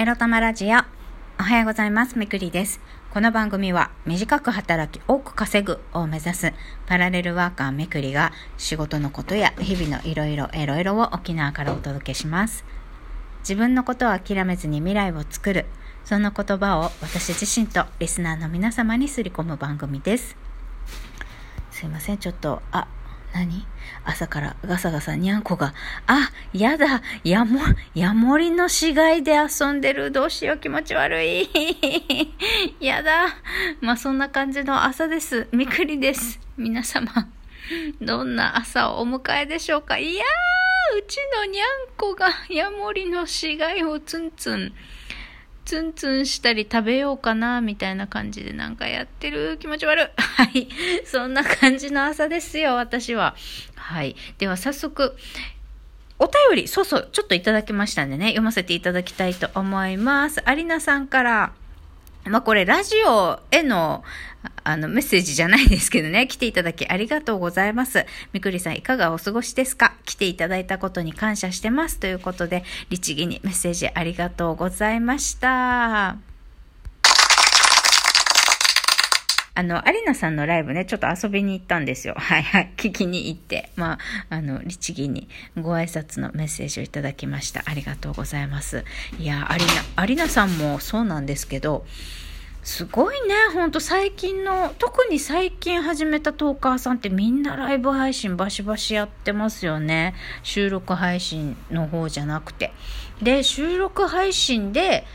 エロ玉ラジオ。おはようございます。みくりです。この番組は短く働き多く稼ぐを目指すパラレルワーカーめくりが仕事のことや日々のいろいろエロいろを沖縄からお届けします。自分のことを諦めずに未来を作る。そんな言葉を私自身とリスナーの皆様にすり込む番組です。すいません、ちょっと、あ、何？朝からガサガサにゃんこが、あ、やだ、やも、やもりの死骸で遊んでる。どうしよう、気持ち悪い。やだ。まあ、そんな感じの朝です。みくりです。皆様、どんな朝をお迎えでしょうかいやー、うちのにゃんこがヤモリの死骸をツンツン。ツンツンしたり食べようかな、みたいな感じでなんかやってる気持ち悪い。はい。そんな感じの朝ですよ、私は。はい。では早速、お便り、そうそう、ちょっといただきましたんでね、読ませていただきたいと思います。アリナさんから、まあ、これ、ラジオへの、あの、メッセージじゃないですけどね、来ていただきありがとうございます。みくりさん、いかがお過ごしですか？来ていただいたことに感謝してます。ということで、律儀にメッセージありがとうございました。あの、アリナさんのライブね、ちょっと遊びに行ったんですよ。はいはい。聞きに行って、まあ、あの、律儀にご挨拶のメッセージをいただきました。ありがとうございます。いや、アリナ、アリナさんもそうなんですけど、すごいね、ほんと最近の、特に最近始めたトーカーさんってみんなライブ配信バシバシやってますよね。収録配信の方じゃなくて。で、収録配信で、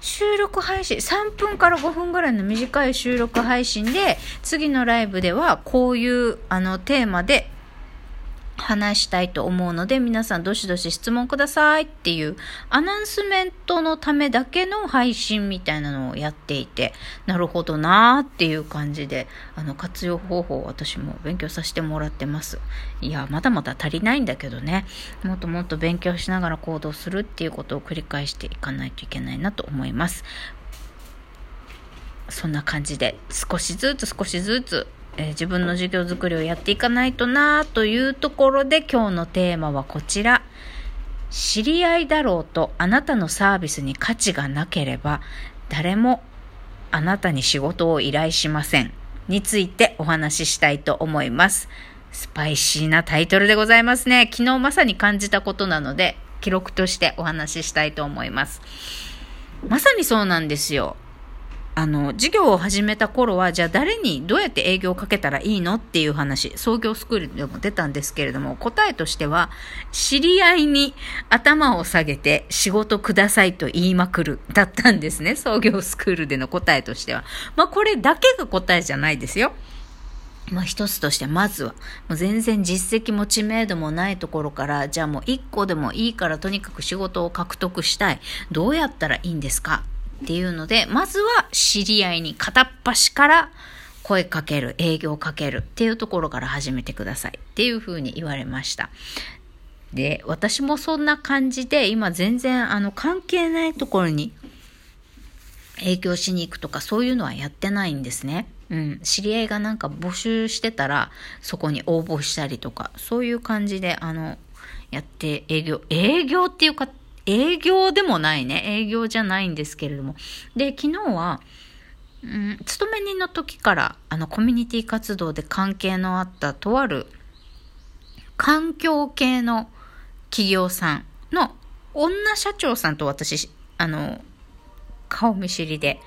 収録配信、3分から5分ぐらいの短い収録配信で、次のライブではこういうあのテーマで話したいと思うので、皆さんどしどし質問くださいっていうアナウンスメントのためだけの配信みたいなのをやっていて、なるほどなーっていう感じで、あの活用方法を私も勉強させてもらってます。いや、まだまだ足りないんだけどね、もっともっと勉強しながら行動するっていうことを繰り返していかないといけないなと思います。そんな感じで少しずつ少しずつえー、自分の授業づくりをやっていかないとなというところで今日のテーマはこちら。知り合いだろうとあなたのサービスに価値がなければ誰もあなたに仕事を依頼しません。についてお話ししたいと思います。スパイシーなタイトルでございますね。昨日まさに感じたことなので記録としてお話ししたいと思います。まさにそうなんですよ。あの、事業を始めた頃は、じゃあ誰にどうやって営業をかけたらいいのっていう話、創業スクールでも出たんですけれども、答えとしては、知り合いに頭を下げて仕事くださいと言いまくる、だったんですね。創業スクールでの答えとしては。まあ、これだけが答えじゃないですよ。まあ一つとしてまずは、もう全然実績も知名度もないところから、じゃあもう一個でもいいからとにかく仕事を獲得したい。どうやったらいいんですか？っていうので、まずは知り合いに片っ端から声かける、営業かけるっていうところから始めてくださいっていうふうに言われました。で、私もそんな感じで、今全然あの関係ないところに営業しに行くとかそういうのはやってないんですね。うん。知り合いがなんか募集してたらそこに応募したりとか、そういう感じであの、やって営業、営業っていうか営業でもないね。営業じゃないんですけれども。で、昨日は、うん、勤め人の時から、あの、コミュニティ活動で関係のあったとある、環境系の企業さんの女社長さんと私、あの、顔見知りで。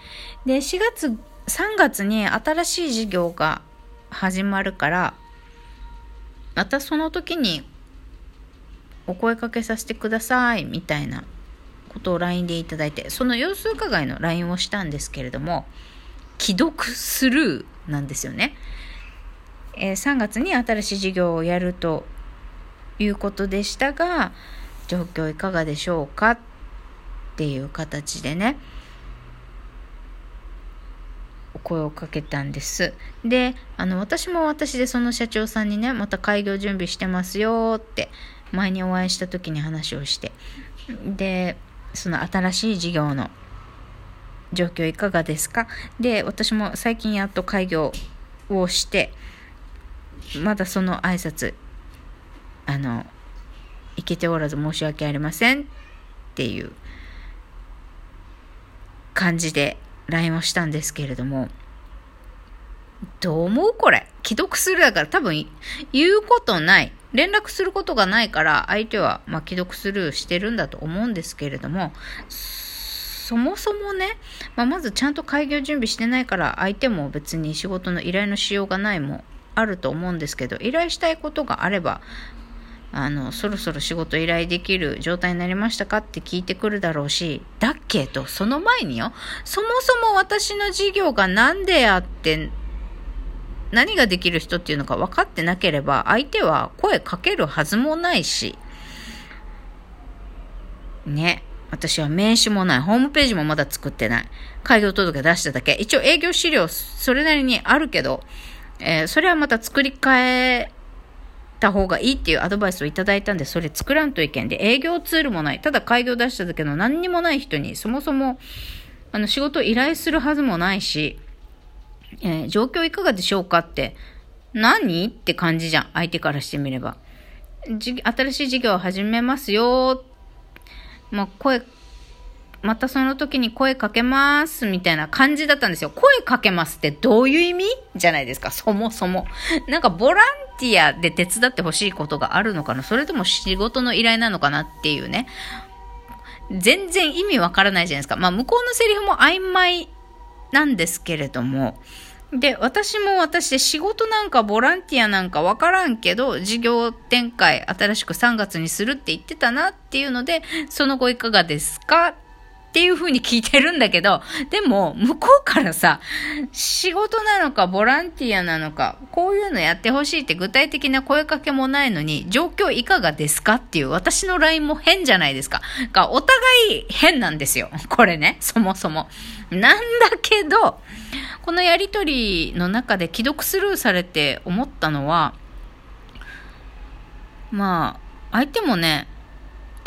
で、4月、3月に新しい事業が始まるから、またその時にお声かけさせてくださいみたいなことを LINE でいただいてその様子伺いの LINE をしたんですけれども既読スルーなんですよね、えー、3月に新しい事業をやるということでしたが状況いかがでしょうかっていう形でねお声をかけたんです。で、あの、私も私でその社長さんにね、また開業準備してますよって前にお会いした時に話をして。でその新しい事業の状況いかがですか？で私も最近やっと開業をしてまだその挨拶あの行けておらず申し訳ありません。っていう感じで LINE をしたんですけれども、どう思うこれ？既読するだから多分言うことない。連絡することがないから相手は、まあ、既読スルーしてるんだと思うんですけれども、そもそもね、まあ、まずちゃんと開業準備してないから相手も別に仕事の依頼のしようがないもあると思うんですけど依頼したいことがあればあのそろそろ仕事依頼できる状態になりましたかって聞いてくるだろうしだけとその前によそもそも私の事業が何であって何ができる人っていうのか分かってなければ相手は声かけるはずもないしね私は名刺もない。ホームページもまだ作ってない。開業届出しただけ。一応営業資料それなりにあるけど、えー、それはまた作り変えた方がいいっていうアドバイスをいただいたんで、それ作らんといけんで、営業ツールもない。ただ開業出しただけの何にもない人に、そもそも、あの、仕事依頼するはずもないし、えー、状況いかがでしょうかって、何って感じじゃん。相手からしてみれば。新しい事業を始めますよ。まあ、声、またその時に声かけますみたいな感じだったんですよ。声かけますってどういう意味？じゃないですか、そもそも。なんかボランティアで手伝ってほしいことがあるのかなそれとも仕事の依頼なのかなっていうね。全然意味わからないじゃないですか。まあ向こうのセリフも曖昧なんですけれども、で、私も私で仕事なんかボランティアなんかわからんけど、事業展開新しく3月にするって言ってたなっていうので、その後いかがですか？っていう風に聞いてるんだけど、でも、向こうからさ、仕事なのか、ボランティアなのか、こういうのやってほしいって具体的な声かけもないのに、状況いかがですかっていう私の LINE も変じゃないですか。が、お互い変なんですよ。これね、そもそも。なんだけど、このやりとりの中で既読スルーされて思ったのは、まあ、相手もね、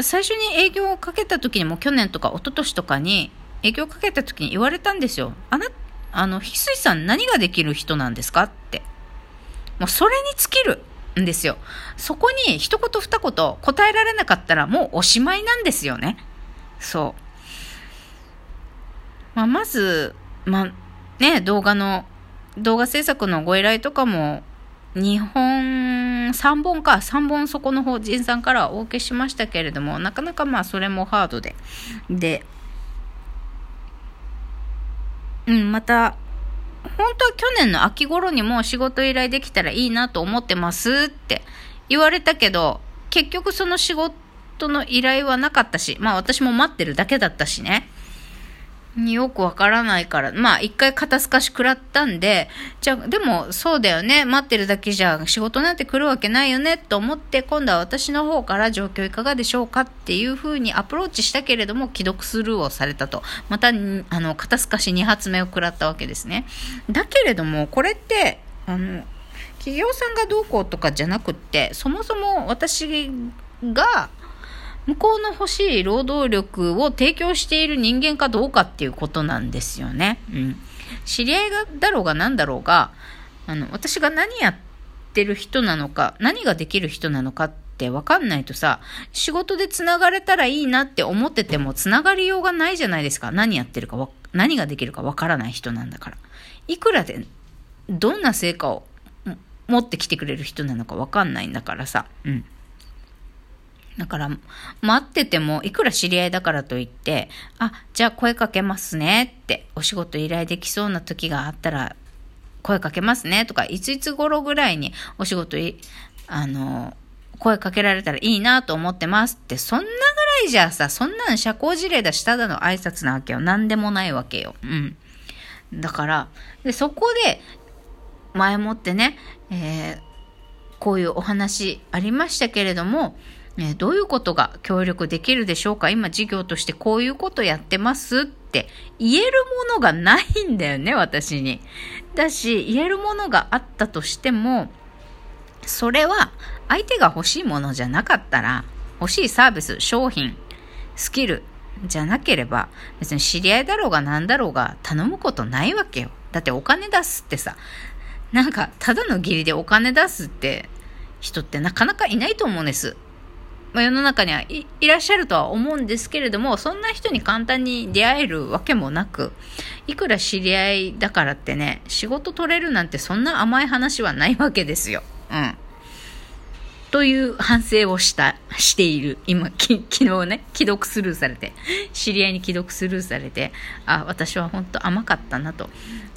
最初に営業をかけた時にも去年とか一昨年とかに営業をかけた時に言われたんですよ。あな、あの、翡翠さん何ができる人なんですかって。もうそれに尽きるんですよ。そこに一言二言答えられなかったらもうおしまいなんですよね。そう。まあ、まず、まあ、ね、動画の、動画制作のご依頼とかも2本、3本か、3本そこの法人さんからお受けしましたけれども、なかなかまあそれもハードで。で、うん、また、本当は去年の秋頃にも仕事依頼できたらいいなと思ってますって言われたけど、結局その仕事の依頼はなかったし、まあ私も待ってるだけだったしね。よくわからないから、まあ一回肩透かし食らったんで、じゃあ、でもそうだよね、待ってるだけじゃ仕事なんて来るわけないよねと思って、今度は私の方から状況いかがでしょうかっていうふうにアプローチしたけれども、既読スルーをされたと。また、あの、肩透かし2発目を食らったわけですね。だけれども、これって、あの、企業さんがどうこうとかじゃなくって、そもそも私が、向こうの欲しい労働力を提供している人間かどうかっていうことなんですよね。うん。知り合いがだろうが何だろうが、あの、私が何やってる人なのか、何ができる人なのかって分かんないとさ、仕事で繋がれたらいいなって思ってても繋がりようがないじゃないですか。何やってるか、何ができるか分からない人なんだから。いくらで、どんな成果を持ってきてくれる人なのか分かんないんだからさ。うん。だから、待ってても、いくら知り合いだからといって、あ、じゃあ声かけますねって、お仕事依頼できそうな時があったら、声かけますねとか、いついつ頃ぐらいにお仕事、あの、声かけられたらいいなと思ってますって、そんなぐらいじゃあさ、そんなん社交辞令だし、ただの挨拶なわけよ。何でもないわけよ。うん。だから、で、そこで、前もってね、えー、こういうお話ありましたけれども、えどういうことが協力できるでしょうか？今事業としてこういうことやってますって言えるものがないんだよね、私に。だし、言えるものがあったとしても、それは相手が欲しいものじゃなかったら、欲しいサービス、商品、スキルじゃなければ、別に知り合いだろうが何だろうが頼むことないわけよ。だってお金出すってさ、なんかただの義理でお金出すって人ってなかなかいないと思うんです。まあ、世の中にはいらっしゃるとは思うんですけれども、そんな人に簡単に出会えるわけもなく、いくら知り合いだからってね、仕事取れるなんてそんな甘い話はないわけですよ。うん。という反省をした、している。今、き昨日ね、既読スルーされて、知り合いに既読スルーされて、あ、私は本当甘かったなと。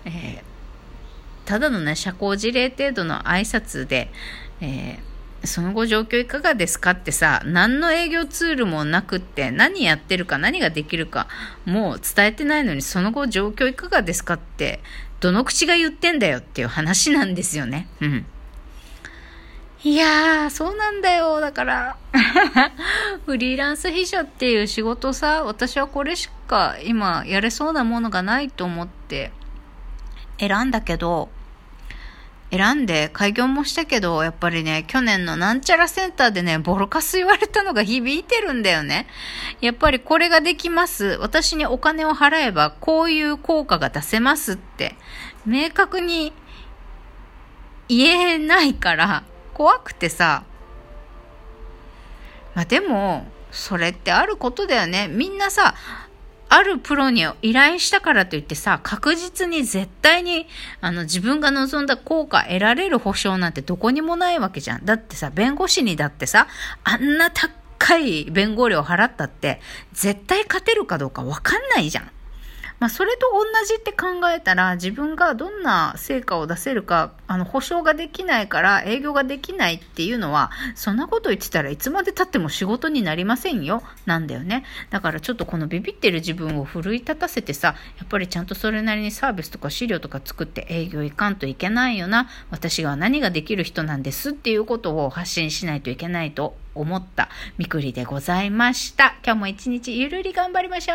えー、ただのね、社交辞令程度の挨拶で、えーその後状況いかがですかってさ、何の営業ツールもなくって、何やってるか何ができるか、もう伝えてないのに、その後状況いかがですかって、どの口が言ってんだよっていう話なんですよね。うん。いやー、そうなんだよ。だから、フリーランス秘書っていう仕事さ、私はこれしか今やれそうなものがないと思って選んだけど、選んで開業もしたけど、やっぱりね、去年のなんちゃらセンターでね、ボロカス言われたのが響いてるんだよね。やっぱりこれができます。私にお金を払えばこういう効果が出せますって、明確に言えないから怖くてさ。まあでも、それってあることだよね。みんなさ、あるプロに依頼したからといってさ、確実に絶対に、あの、自分が望んだ効果得られる保証なんてどこにもないわけじゃん。だってさ、弁護士にだってさ、あんな高い弁護料払ったって、絶対勝てるかどうかわかんないじゃん。まあ、それと同じって考えたら、自分がどんな成果を出せるか、あの、保証ができないから営業ができないっていうのは、そんなこと言ってたらいつまで経っても仕事になりませんよ、なんだよね。だからちょっとこのビビってる自分を奮い立たせてさ、やっぱりちゃんとそれなりにサービスとか資料とか作って営業行かんといけないよな、私が何ができる人なんですっていうことを発信しないといけないと思ったみくりでございました。今日も一日ゆるり頑張りましょう。